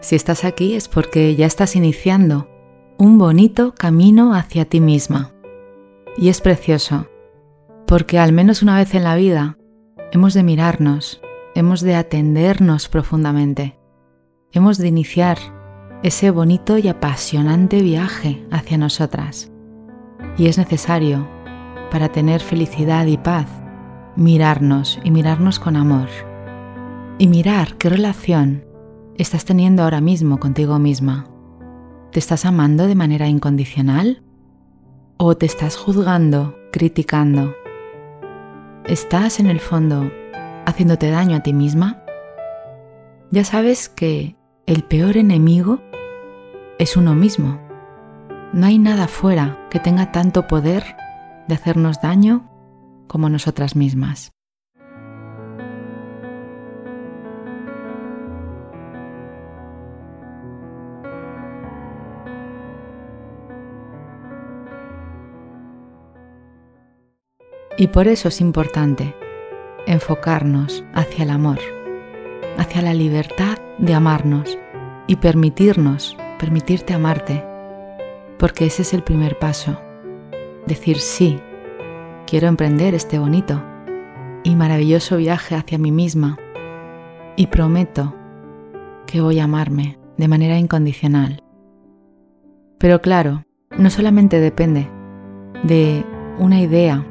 Si estás aquí es porque ya estás iniciando un bonito camino hacia ti misma. Y es precioso, porque al menos una vez en la vida hemos de mirarnos, hemos de atendernos profundamente, hemos de iniciar ese bonito y apasionante viaje hacia nosotras. Y es necesario, para tener felicidad y paz, mirarnos y mirarnos con amor. Y mirar qué relación estás teniendo ahora mismo contigo misma? ¿Te estás amando de manera incondicional? ¿O te estás juzgando, criticando? ¿Estás en el fondo haciéndote daño a ti misma? Ya sabes que el peor enemigo es uno mismo. No hay nada fuera que tenga tanto poder de hacernos daño como nosotras mismas. Y por eso es importante enfocarnos hacia el amor, hacia la libertad de amarnos y permitirnos, permitirte amarte, porque ese es el primer paso. Decir sí, quiero emprender este bonito y maravilloso viaje hacia mí misma y prometo que voy a amarme de manera incondicional. Pero claro, no solamente depende de una idea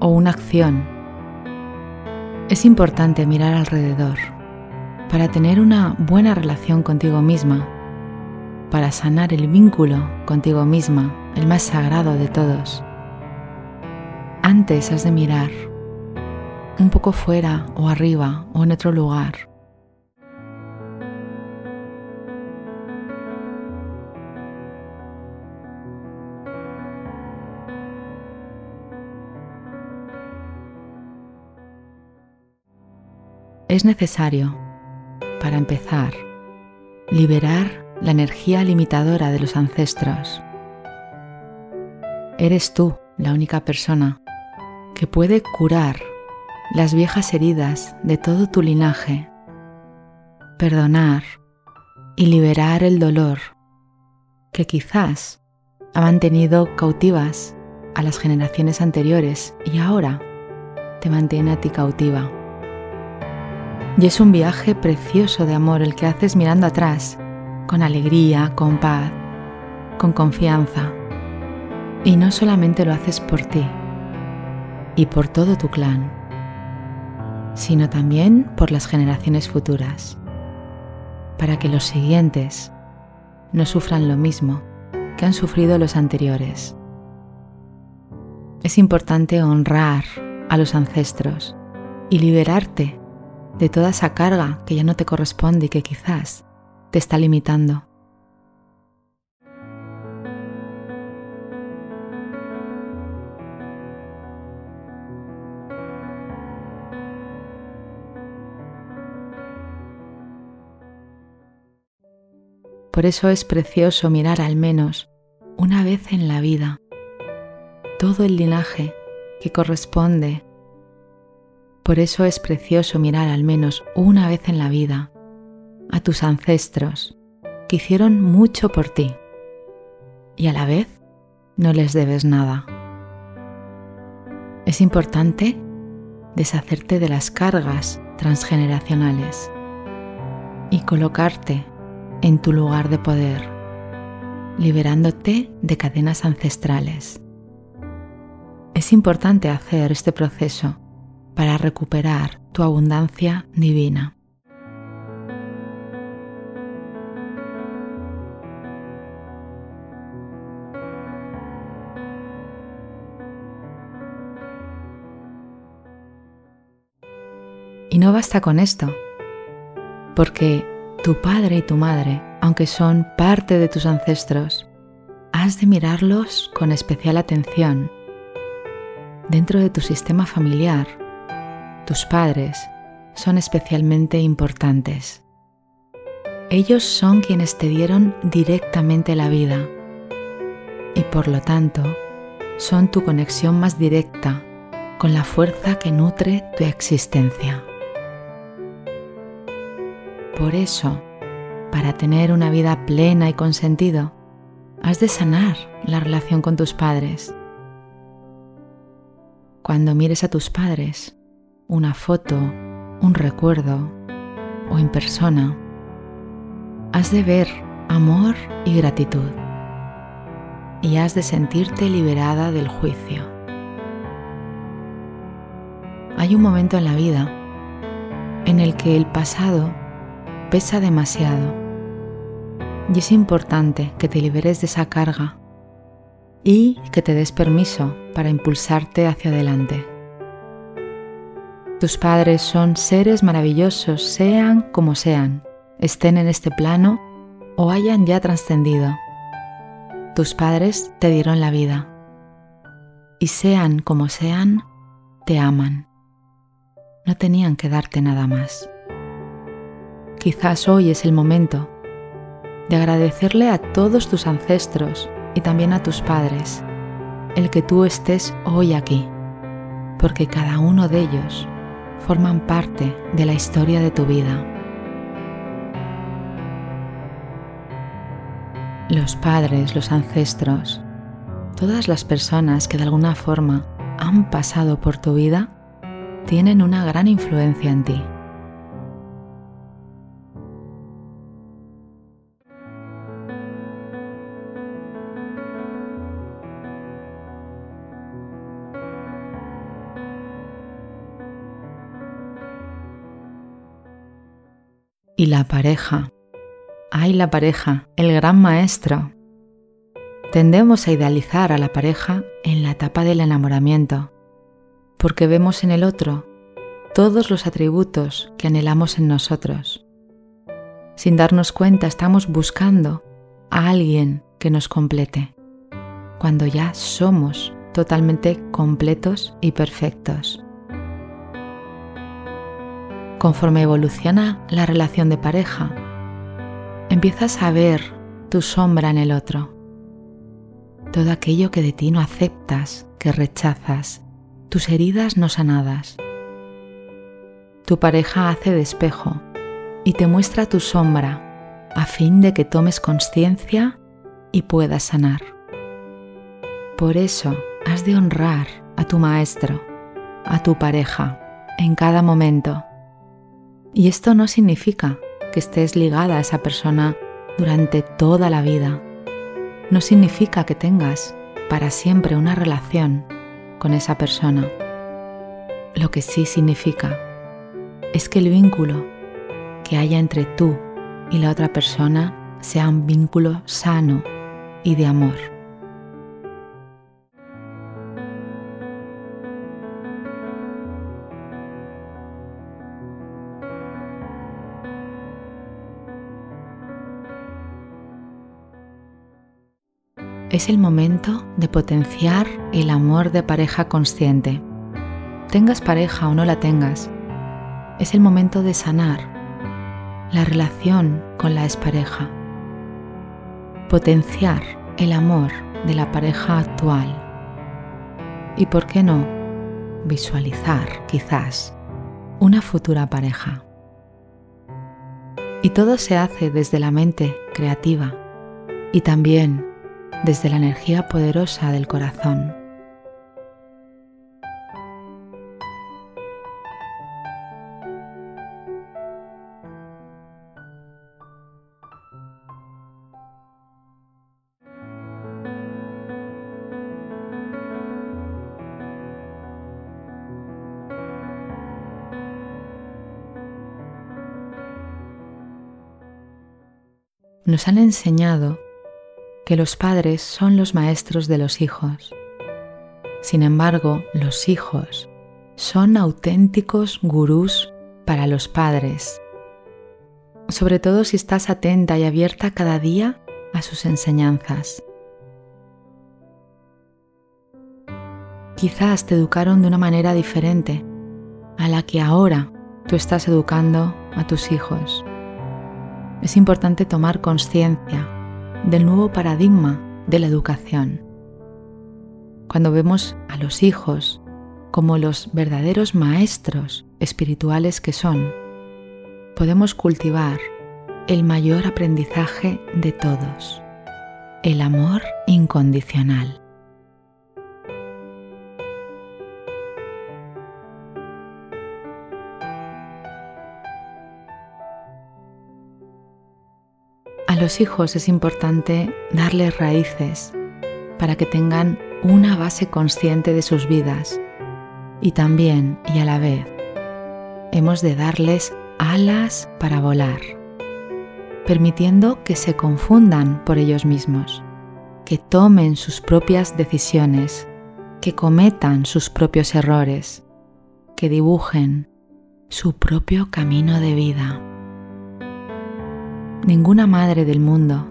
o una acción. Es importante mirar alrededor para tener una buena relación contigo misma, para sanar el vínculo contigo misma, el más sagrado de todos. Antes has de mirar un poco fuera o arriba o en otro lugar es necesario, para empezar, liberar la energía limitadora de los ancestros. Eres tú la única persona que puede curar las viejas heridas de todo tu linaje, perdonar y liberar el dolor que quizás ha mantenido cautivas a las generaciones anteriores y ahora te mantiene a ti cautiva. Y es un viaje precioso de amor el que haces mirando atrás, con alegría, con paz, con confianza. Y no solamente lo haces por ti y por todo tu clan, sino también por las generaciones futuras, para que los siguientes no sufran lo mismo que han sufrido los anteriores. Es importante honrar a los ancestros y liberarte de toda esa carga que ya no te corresponde y que quizás te está limitando. Por eso es precioso mirar al menos una vez en la vida todo el linaje que corresponde por eso es precioso mirar al menos una vez en la vida a tus ancestros que hicieron mucho por ti y a la vez no les debes nada. Es importante deshacerte de las cargas transgeneracionales y colocarte en tu lugar de poder liberándote de cadenas ancestrales. Es importante hacer este proceso para recuperar tu abundancia divina. Y no basta con esto, porque tu padre y tu madre, aunque son parte de tus ancestros, has de mirarlos con especial atención. Dentro de tu sistema familiar, tus padres son especialmente importantes. Ellos son quienes te dieron directamente la vida y por lo tanto son tu conexión más directa con la fuerza que nutre tu existencia. Por eso, para tener una vida plena y con sentido, has de sanar la relación con tus padres. Cuando mires a tus padres, una foto, un recuerdo o en persona, has de ver amor y gratitud y has de sentirte liberada del juicio. Hay un momento en la vida en el que el pasado pesa demasiado y es importante que te liberes de esa carga y que te des permiso para impulsarte hacia adelante. Tus padres son seres maravillosos, sean como sean, estén en este plano o hayan ya trascendido. Tus padres te dieron la vida y sean como sean, te aman. No tenían que darte nada más. Quizás hoy es el momento de agradecerle a todos tus ancestros y también a tus padres el que tú estés hoy aquí, porque cada uno de ellos forman parte de la historia de tu vida. Los padres, los ancestros, todas las personas que de alguna forma han pasado por tu vida, tienen una gran influencia en ti. Y la pareja. Ay, la pareja, el gran maestro. Tendemos a idealizar a la pareja en la etapa del enamoramiento, porque vemos en el otro todos los atributos que anhelamos en nosotros. Sin darnos cuenta estamos buscando a alguien que nos complete, cuando ya somos totalmente completos y perfectos. Conforme evoluciona la relación de pareja, empiezas a ver tu sombra en el otro. Todo aquello que de ti no aceptas, que rechazas, tus heridas no sanadas. Tu pareja hace de espejo y te muestra tu sombra a fin de que tomes conciencia y puedas sanar. Por eso has de honrar a tu maestro, a tu pareja, en cada momento y esto no significa que estés ligada a esa persona durante toda la vida. No significa que tengas para siempre una relación con esa persona. Lo que sí significa es que el vínculo que haya entre tú y la otra persona sea un vínculo sano y de amor. Es el momento de potenciar el amor de pareja consciente. Tengas pareja o no la tengas, es el momento de sanar la relación con la expareja. Potenciar el amor de la pareja actual. Y por qué no, visualizar quizás una futura pareja. Y todo se hace desde la mente creativa y también desde la energía poderosa del corazón. Nos han enseñado que los padres son los maestros de los hijos. Sin embargo, los hijos son auténticos gurús para los padres, sobre todo si estás atenta y abierta cada día a sus enseñanzas. Quizás te educaron de una manera diferente a la que ahora tú estás educando a tus hijos. Es importante tomar conciencia del nuevo paradigma de la educación. Cuando vemos a los hijos como los verdaderos maestros espirituales que son, podemos cultivar el mayor aprendizaje de todos, el amor incondicional. Los hijos es importante darles raíces para que tengan una base consciente de sus vidas y también y a la vez hemos de darles alas para volar, permitiendo que se confundan por ellos mismos, que tomen sus propias decisiones, que cometan sus propios errores, que dibujen su propio camino de vida. Ninguna madre del mundo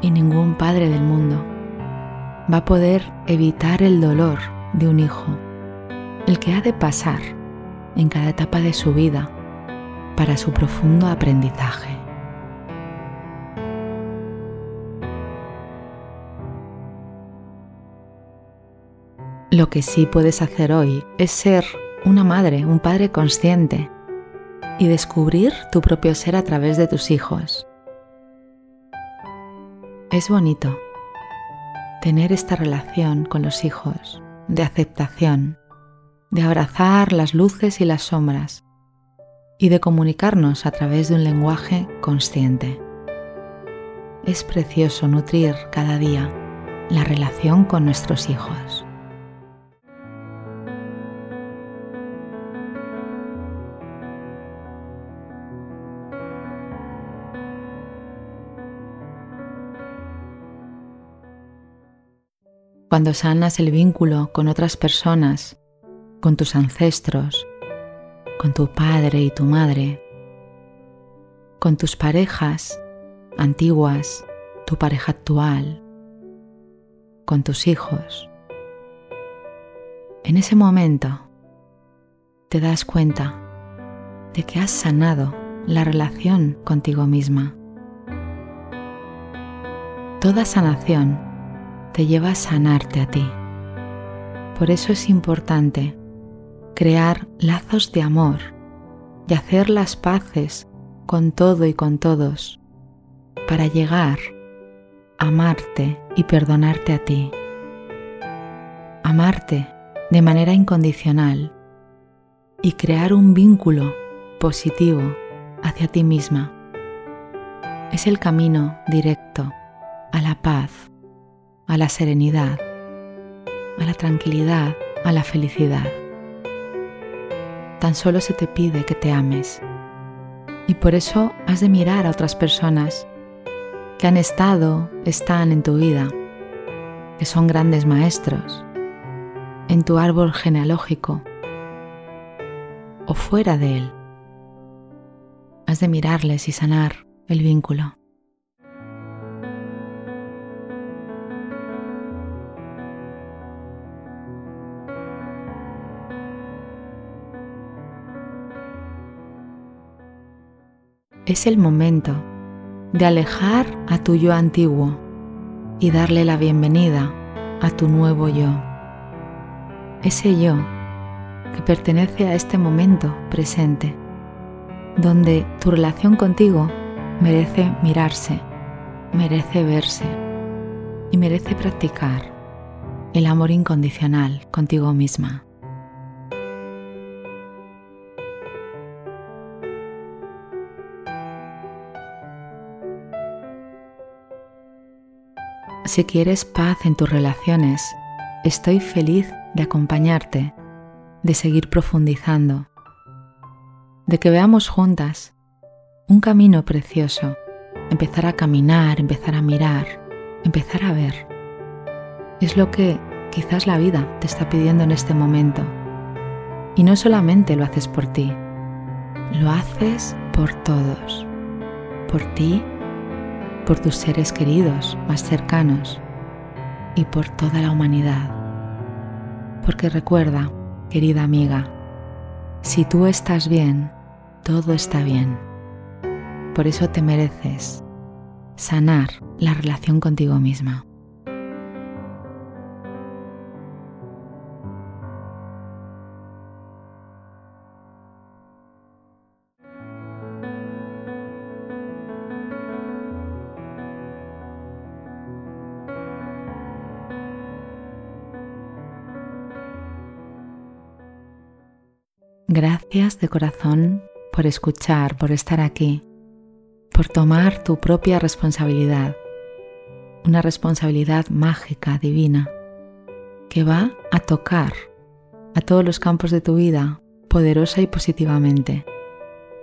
y ningún padre del mundo va a poder evitar el dolor de un hijo, el que ha de pasar en cada etapa de su vida para su profundo aprendizaje. Lo que sí puedes hacer hoy es ser una madre, un padre consciente y descubrir tu propio ser a través de tus hijos. Es bonito tener esta relación con los hijos de aceptación, de abrazar las luces y las sombras, y de comunicarnos a través de un lenguaje consciente. Es precioso nutrir cada día la relación con nuestros hijos. Cuando sanas el vínculo con otras personas, con tus ancestros, con tu padre y tu madre, con tus parejas antiguas, tu pareja actual, con tus hijos. En ese momento te das cuenta de que has sanado la relación contigo misma. Toda sanación te lleva a sanarte a ti. Por eso es importante crear lazos de amor y hacer las paces con todo y con todos para llegar a amarte y perdonarte a ti. Amarte de manera incondicional y crear un vínculo positivo hacia ti misma. Es el camino directo a la paz, a la serenidad, a la tranquilidad, a la felicidad tan solo se te pide que te ames. Y por eso has de mirar a otras personas que han estado, están en tu vida, que son grandes maestros, en tu árbol genealógico o fuera de él. Has de mirarles y sanar el vínculo. Es el momento de alejar a tu yo antiguo y darle la bienvenida a tu nuevo yo. Ese yo que pertenece a este momento presente, donde tu relación contigo merece mirarse, merece verse y merece practicar el amor incondicional contigo misma. Si quieres paz en tus relaciones, estoy feliz de acompañarte, de seguir profundizando, de que veamos juntas un camino precioso empezar a caminar, empezar a mirar, empezar a ver. Es lo que quizás la vida te está pidiendo en este momento. Y no solamente lo haces por ti, lo haces por todos, por ti, por tus seres queridos más cercanos y por toda la humanidad. Porque recuerda, querida amiga, si tú estás bien, todo está bien. Por eso te mereces sanar la relación contigo misma. Gracias de corazón por escuchar, por estar aquí, por tomar tu propia responsabilidad, una responsabilidad mágica, divina, que va a tocar a todos los campos de tu vida poderosa y positivamente.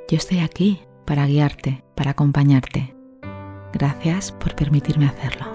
Yo estoy aquí para guiarte, para acompañarte. Gracias por permitirme hacerlo.